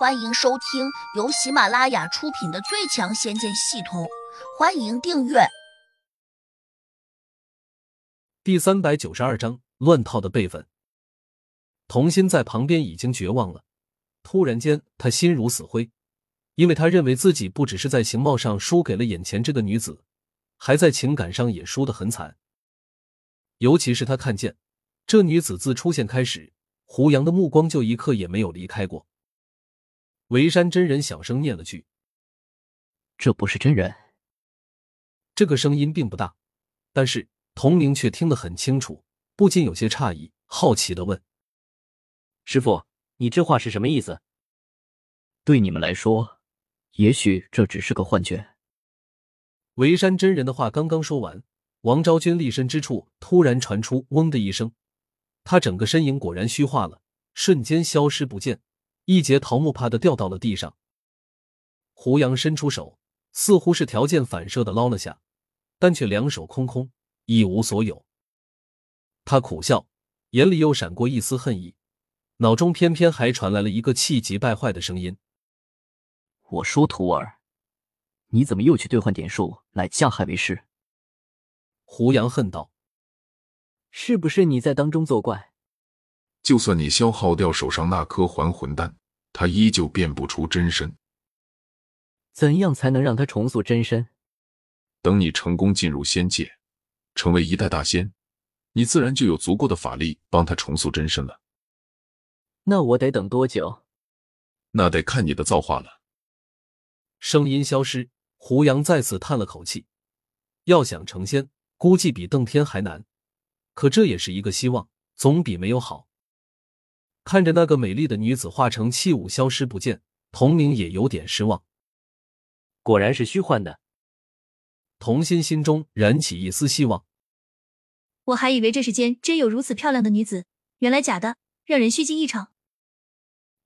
欢迎收听由喜马拉雅出品的《最强仙剑系统》，欢迎订阅。第三百九十二章乱套的辈分。童心在旁边已经绝望了，突然间他心如死灰，因为他认为自己不只是在形貌上输给了眼前这个女子，还在情感上也输得很惨。尤其是他看见这女子自出现开始，胡杨的目光就一刻也没有离开过。维山真人小声念了句：“这不是真人。”这个声音并不大，但是童明却听得很清楚，不禁有些诧异，好奇的问：“师傅，你这话是什么意思？”对你们来说，也许这只是个幻觉。维山真人的话刚刚说完，王昭君立身之处突然传出“嗡”的一声，他整个身影果然虚化了，瞬间消失不见。一截桃木啪的掉到了地上，胡杨伸出手，似乎是条件反射的捞了下，但却两手空空，一无所有。他苦笑，眼里又闪过一丝恨意，脑中偏偏还传来了一个气急败坏的声音：“我说徒儿，你怎么又去兑换点数来加害为师？”胡杨恨道：“是不是你在当中作怪？就算你消耗掉手上那颗还魂丹。”他依旧辨不出真身，怎样才能让他重塑真身？等你成功进入仙界，成为一代大仙，你自然就有足够的法力帮他重塑真身了。那我得等多久？那得看你的造化了。声音消失，胡杨再次叹了口气。要想成仙，估计比登天还难，可这也是一个希望，总比没有好。看着那个美丽的女子化成器物消失不见，童明也有点失望。果然是虚幻的。童心心中燃起一丝希望。我还以为这世间真有如此漂亮的女子，原来假的，让人虚惊一场。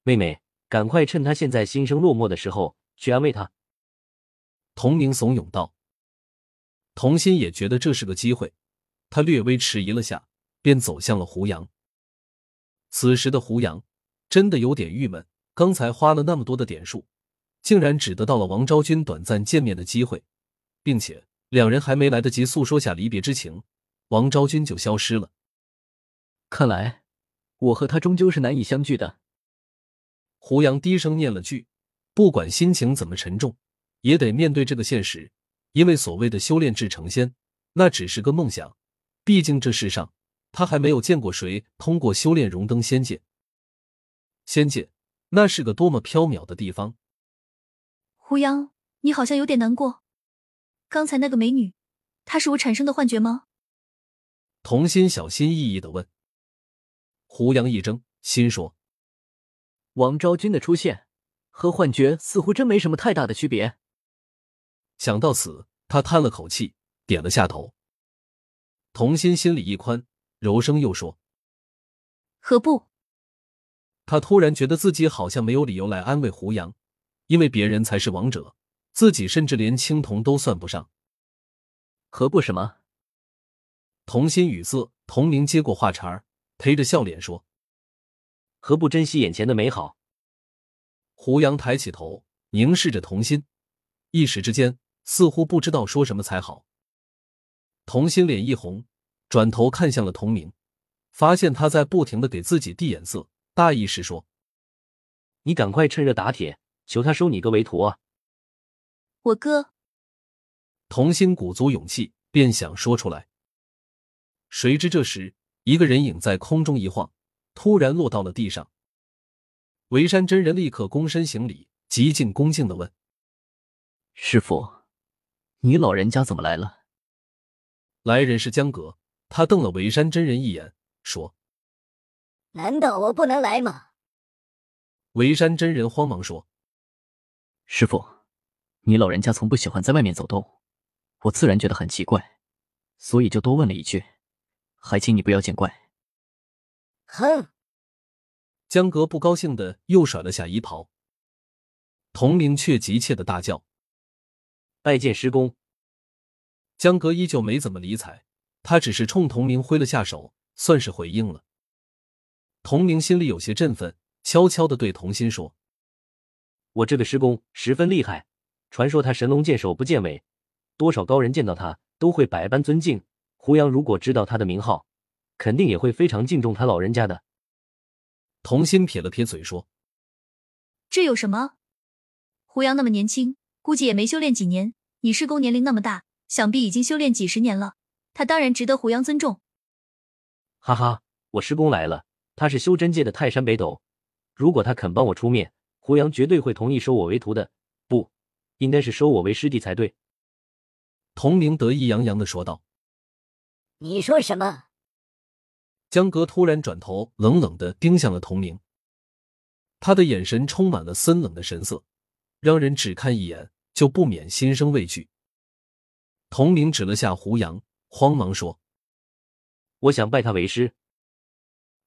妹妹，赶快趁她现在心生落寞的时候去安慰她。童明怂恿道。童心也觉得这是个机会，他略微迟疑了下，便走向了胡杨。此时的胡杨真的有点郁闷，刚才花了那么多的点数，竟然只得到了王昭君短暂见面的机会，并且两人还没来得及诉说下离别之情，王昭君就消失了。看来我和他终究是难以相聚的。胡杨低声念了句：“不管心情怎么沉重，也得面对这个现实，因为所谓的修炼至成仙，那只是个梦想，毕竟这世上……”他还没有见过谁通过修炼荣登仙界。仙界那是个多么缥缈的地方。胡杨，你好像有点难过。刚才那个美女，她是我产生的幻觉吗？童心小心翼翼的问。胡杨一怔，心说：王昭君的出现和幻觉似乎真没什么太大的区别。想到此，他叹了口气，点了下头。童心心里一宽。柔声又说：“何不？”他突然觉得自己好像没有理由来安慰胡杨，因为别人才是王者，自己甚至连青铜都算不上。何不什么？童心语塞，童明接过话茬儿，陪着笑脸说：“何不珍惜眼前的美好？”胡杨抬起头，凝视着童心，一时之间似乎不知道说什么才好。童心脸一红。转头看向了童明，发现他在不停的给自己递眼色，大意是说：“你赶快趁热打铁，求他收你个为徒啊！”我哥。童心鼓足勇气，便想说出来。谁知这时，一个人影在空中一晃，突然落到了地上。维山真人立刻躬身行礼，极尽恭敬的问：“师傅，你老人家怎么来了？”来人是江阁。他瞪了维山真人一眼，说：“难道我不能来吗？”维山真人慌忙说：“师傅，你老人家从不喜欢在外面走动，我自然觉得很奇怪，所以就多问了一句，还请你不要见怪。”哼！江格不高兴的又甩了下衣袍，童明却急切的大叫：“拜见师公！”江格依旧没怎么理睬。他只是冲童明挥了下手，算是回应了。童明心里有些振奋，悄悄的对童心说：“我这个师公十分厉害，传说他神龙见首不见尾，多少高人见到他都会百般尊敬。胡杨如果知道他的名号，肯定也会非常敬重他老人家的。童心撇了撇嘴说：“这有什么？胡杨那么年轻，估计也没修炼几年。你师公年龄那么大，想必已经修炼几十年了，他当然值得胡杨尊重。”哈哈，我师公来了，他是修真界的泰山北斗，如果他肯帮我出面，胡杨绝对会同意收我为徒的，不，应该是收我为师弟才对。童明得意洋洋的说道。你说什么？江格突然转头，冷冷的盯向了童明，他的眼神充满了森冷的神色，让人只看一眼就不免心生畏惧。童明指了下胡杨，慌忙说：“我想拜他为师。”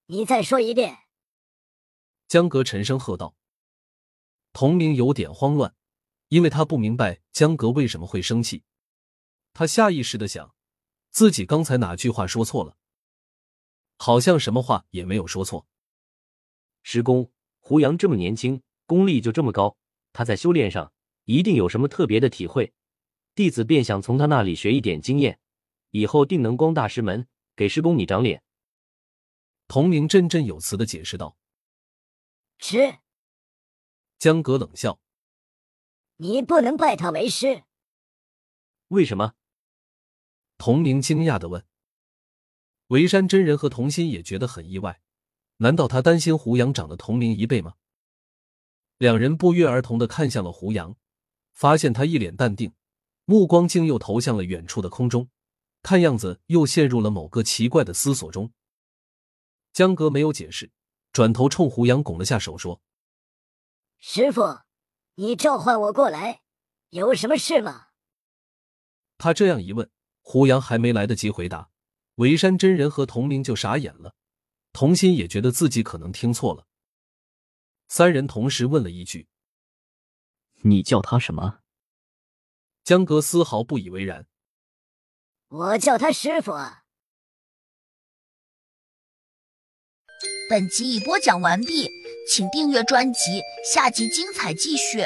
你再说一遍。江格沉声喝道。童明有点慌乱，因为他不明白江格为什么会生气。他下意识的想。自己刚才哪句话说错了？好像什么话也没有说错。师公，胡杨这么年轻，功力就这么高，他在修炼上一定有什么特别的体会，弟子便想从他那里学一点经验，以后定能光大师门，给师公你长脸。童明振振有词的解释道。吃。江格冷笑：“你不能拜他为师。为什么？”童明惊讶的问：“维山真人和童心也觉得很意外，难道他担心胡杨长得同龄一倍吗？”两人不约而同的看向了胡杨，发现他一脸淡定，目光竟又投向了远处的空中，看样子又陷入了某个奇怪的思索中。江哥没有解释，转头冲胡杨拱了下手，说：“师傅，你召唤我过来，有什么事吗？”他这样一问。胡杨还没来得及回答，维山真人和童明就傻眼了，童心也觉得自己可能听错了。三人同时问了一句：“你叫他什么？”江哥丝毫不以为然：“我叫他师傅。”本集已播讲完毕，请订阅专辑，下集精彩继续。